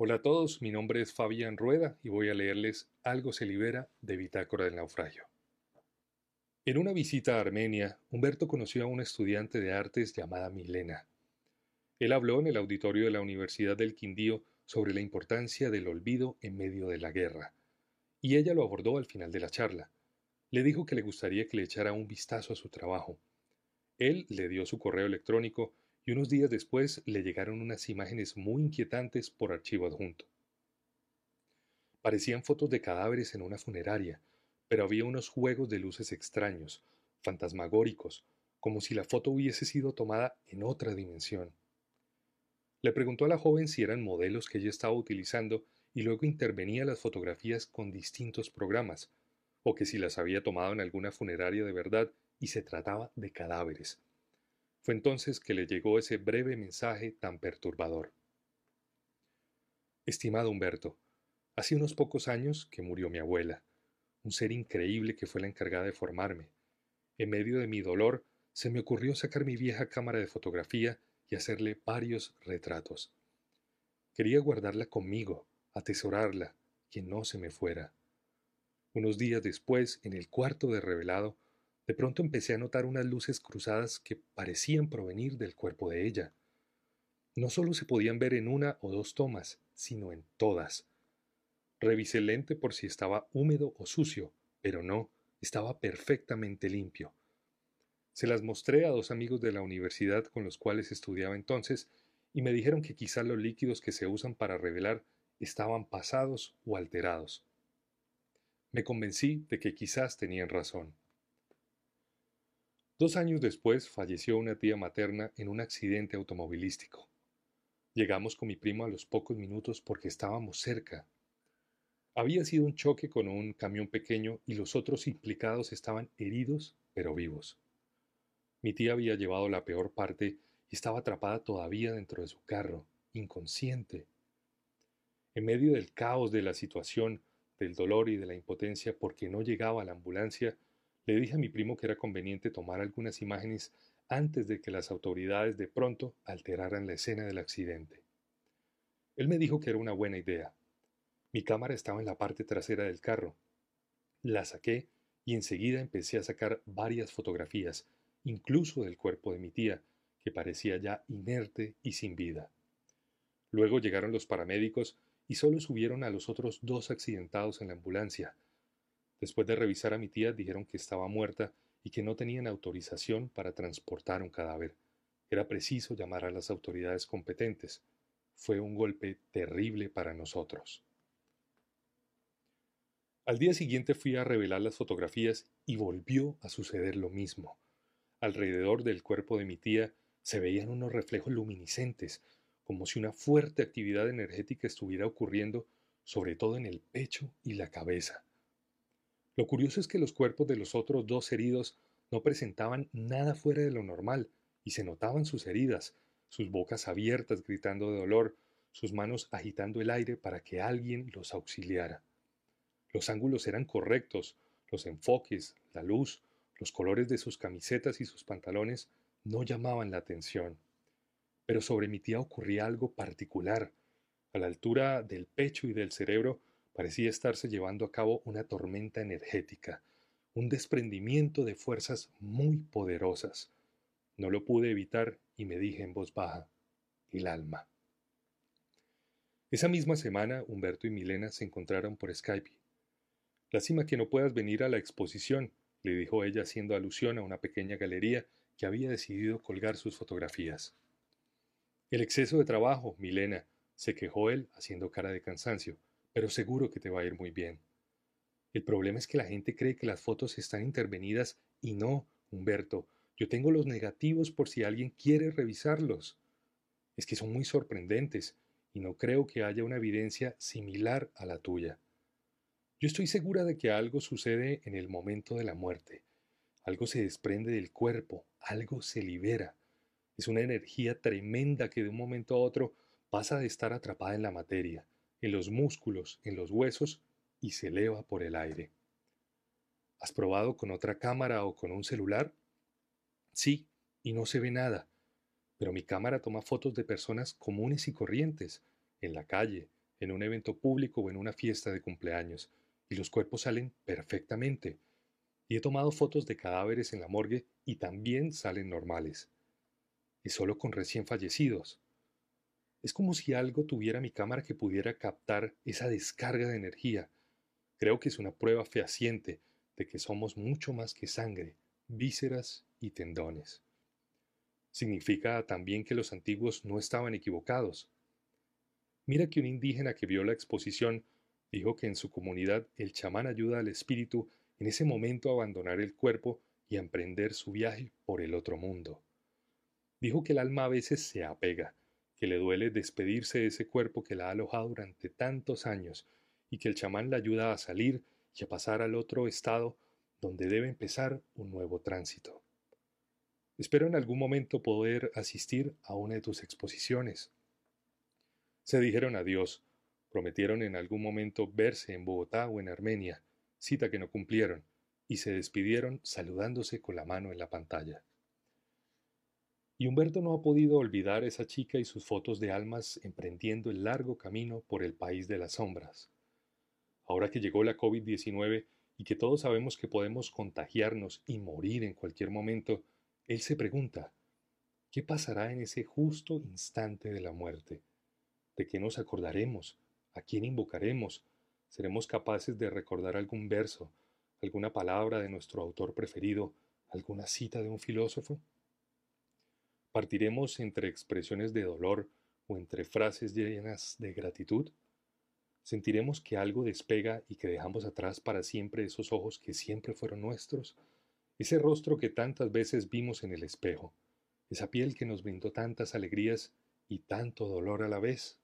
Hola a todos, mi nombre es Fabián Rueda y voy a leerles Algo se libera de Bitácora del Naufragio. En una visita a Armenia, Humberto conoció a una estudiante de artes llamada Milena. Él habló en el auditorio de la Universidad del Quindío sobre la importancia del olvido en medio de la guerra, y ella lo abordó al final de la charla. Le dijo que le gustaría que le echara un vistazo a su trabajo. Él le dio su correo electrónico y unos días después le llegaron unas imágenes muy inquietantes por archivo adjunto. Parecían fotos de cadáveres en una funeraria, pero había unos juegos de luces extraños, fantasmagóricos, como si la foto hubiese sido tomada en otra dimensión. Le preguntó a la joven si eran modelos que ella estaba utilizando y luego intervenía las fotografías con distintos programas, o que si las había tomado en alguna funeraria de verdad y se trataba de cadáveres. Fue entonces que le llegó ese breve mensaje tan perturbador. Estimado Humberto, hace unos pocos años que murió mi abuela, un ser increíble que fue la encargada de formarme. En medio de mi dolor, se me ocurrió sacar mi vieja cámara de fotografía y hacerle varios retratos. Quería guardarla conmigo, atesorarla, que no se me fuera. Unos días después, en el cuarto de revelado, de pronto empecé a notar unas luces cruzadas que parecían provenir del cuerpo de ella. No solo se podían ver en una o dos tomas, sino en todas. Revisé el lente por si estaba húmedo o sucio, pero no, estaba perfectamente limpio. Se las mostré a dos amigos de la universidad con los cuales estudiaba entonces y me dijeron que quizá los líquidos que se usan para revelar estaban pasados o alterados. Me convencí de que quizás tenían razón. Dos años después falleció una tía materna en un accidente automovilístico. Llegamos con mi primo a los pocos minutos porque estábamos cerca. Había sido un choque con un camión pequeño y los otros implicados estaban heridos pero vivos. Mi tía había llevado la peor parte y estaba atrapada todavía dentro de su carro, inconsciente. En medio del caos de la situación, del dolor y de la impotencia porque no llegaba la ambulancia, le dije a mi primo que era conveniente tomar algunas imágenes antes de que las autoridades de pronto alteraran la escena del accidente. Él me dijo que era una buena idea. Mi cámara estaba en la parte trasera del carro. La saqué y enseguida empecé a sacar varias fotografías, incluso del cuerpo de mi tía, que parecía ya inerte y sin vida. Luego llegaron los paramédicos y solo subieron a los otros dos accidentados en la ambulancia, Después de revisar a mi tía, dijeron que estaba muerta y que no tenían autorización para transportar un cadáver. Era preciso llamar a las autoridades competentes. Fue un golpe terrible para nosotros. Al día siguiente fui a revelar las fotografías y volvió a suceder lo mismo. Alrededor del cuerpo de mi tía se veían unos reflejos luminiscentes, como si una fuerte actividad energética estuviera ocurriendo, sobre todo en el pecho y la cabeza. Lo curioso es que los cuerpos de los otros dos heridos no presentaban nada fuera de lo normal y se notaban sus heridas, sus bocas abiertas gritando de dolor, sus manos agitando el aire para que alguien los auxiliara. Los ángulos eran correctos, los enfoques, la luz, los colores de sus camisetas y sus pantalones no llamaban la atención. Pero sobre mi tía ocurría algo particular. A la altura del pecho y del cerebro Parecía estarse llevando a cabo una tormenta energética, un desprendimiento de fuerzas muy poderosas. No lo pude evitar y me dije en voz baja, el alma. Esa misma semana, Humberto y Milena se encontraron por Skype. Lástima que no puedas venir a la exposición, le dijo ella haciendo alusión a una pequeña galería que había decidido colgar sus fotografías. El exceso de trabajo, Milena, se quejó él haciendo cara de cansancio pero seguro que te va a ir muy bien. El problema es que la gente cree que las fotos están intervenidas y no, Humberto, yo tengo los negativos por si alguien quiere revisarlos. Es que son muy sorprendentes y no creo que haya una evidencia similar a la tuya. Yo estoy segura de que algo sucede en el momento de la muerte. Algo se desprende del cuerpo, algo se libera. Es una energía tremenda que de un momento a otro pasa de estar atrapada en la materia en los músculos, en los huesos y se eleva por el aire. ¿Has probado con otra cámara o con un celular? Sí, y no se ve nada, pero mi cámara toma fotos de personas comunes y corrientes, en la calle, en un evento público o en una fiesta de cumpleaños, y los cuerpos salen perfectamente. Y he tomado fotos de cadáveres en la morgue y también salen normales. Y solo con recién fallecidos. Es como si algo tuviera mi cámara que pudiera captar esa descarga de energía. Creo que es una prueba fehaciente de que somos mucho más que sangre, vísceras y tendones. Significa también que los antiguos no estaban equivocados. Mira que un indígena que vio la exposición dijo que en su comunidad el chamán ayuda al espíritu en ese momento a abandonar el cuerpo y a emprender su viaje por el otro mundo. Dijo que el alma a veces se apega, que le duele despedirse de ese cuerpo que la ha alojado durante tantos años y que el chamán la ayuda a salir y a pasar al otro estado donde debe empezar un nuevo tránsito. Espero en algún momento poder asistir a una de tus exposiciones. Se dijeron adiós, prometieron en algún momento verse en Bogotá o en Armenia, cita que no cumplieron, y se despidieron saludándose con la mano en la pantalla. Y Humberto no ha podido olvidar esa chica y sus fotos de almas emprendiendo el largo camino por el país de las sombras. Ahora que llegó la COVID-19 y que todos sabemos que podemos contagiarnos y morir en cualquier momento, él se pregunta, ¿qué pasará en ese justo instante de la muerte? ¿De qué nos acordaremos? ¿A quién invocaremos? ¿Seremos capaces de recordar algún verso, alguna palabra de nuestro autor preferido, alguna cita de un filósofo? ¿Partiremos entre expresiones de dolor o entre frases llenas de gratitud? ¿Sentiremos que algo despega y que dejamos atrás para siempre esos ojos que siempre fueron nuestros? Ese rostro que tantas veces vimos en el espejo, esa piel que nos brindó tantas alegrías y tanto dolor a la vez.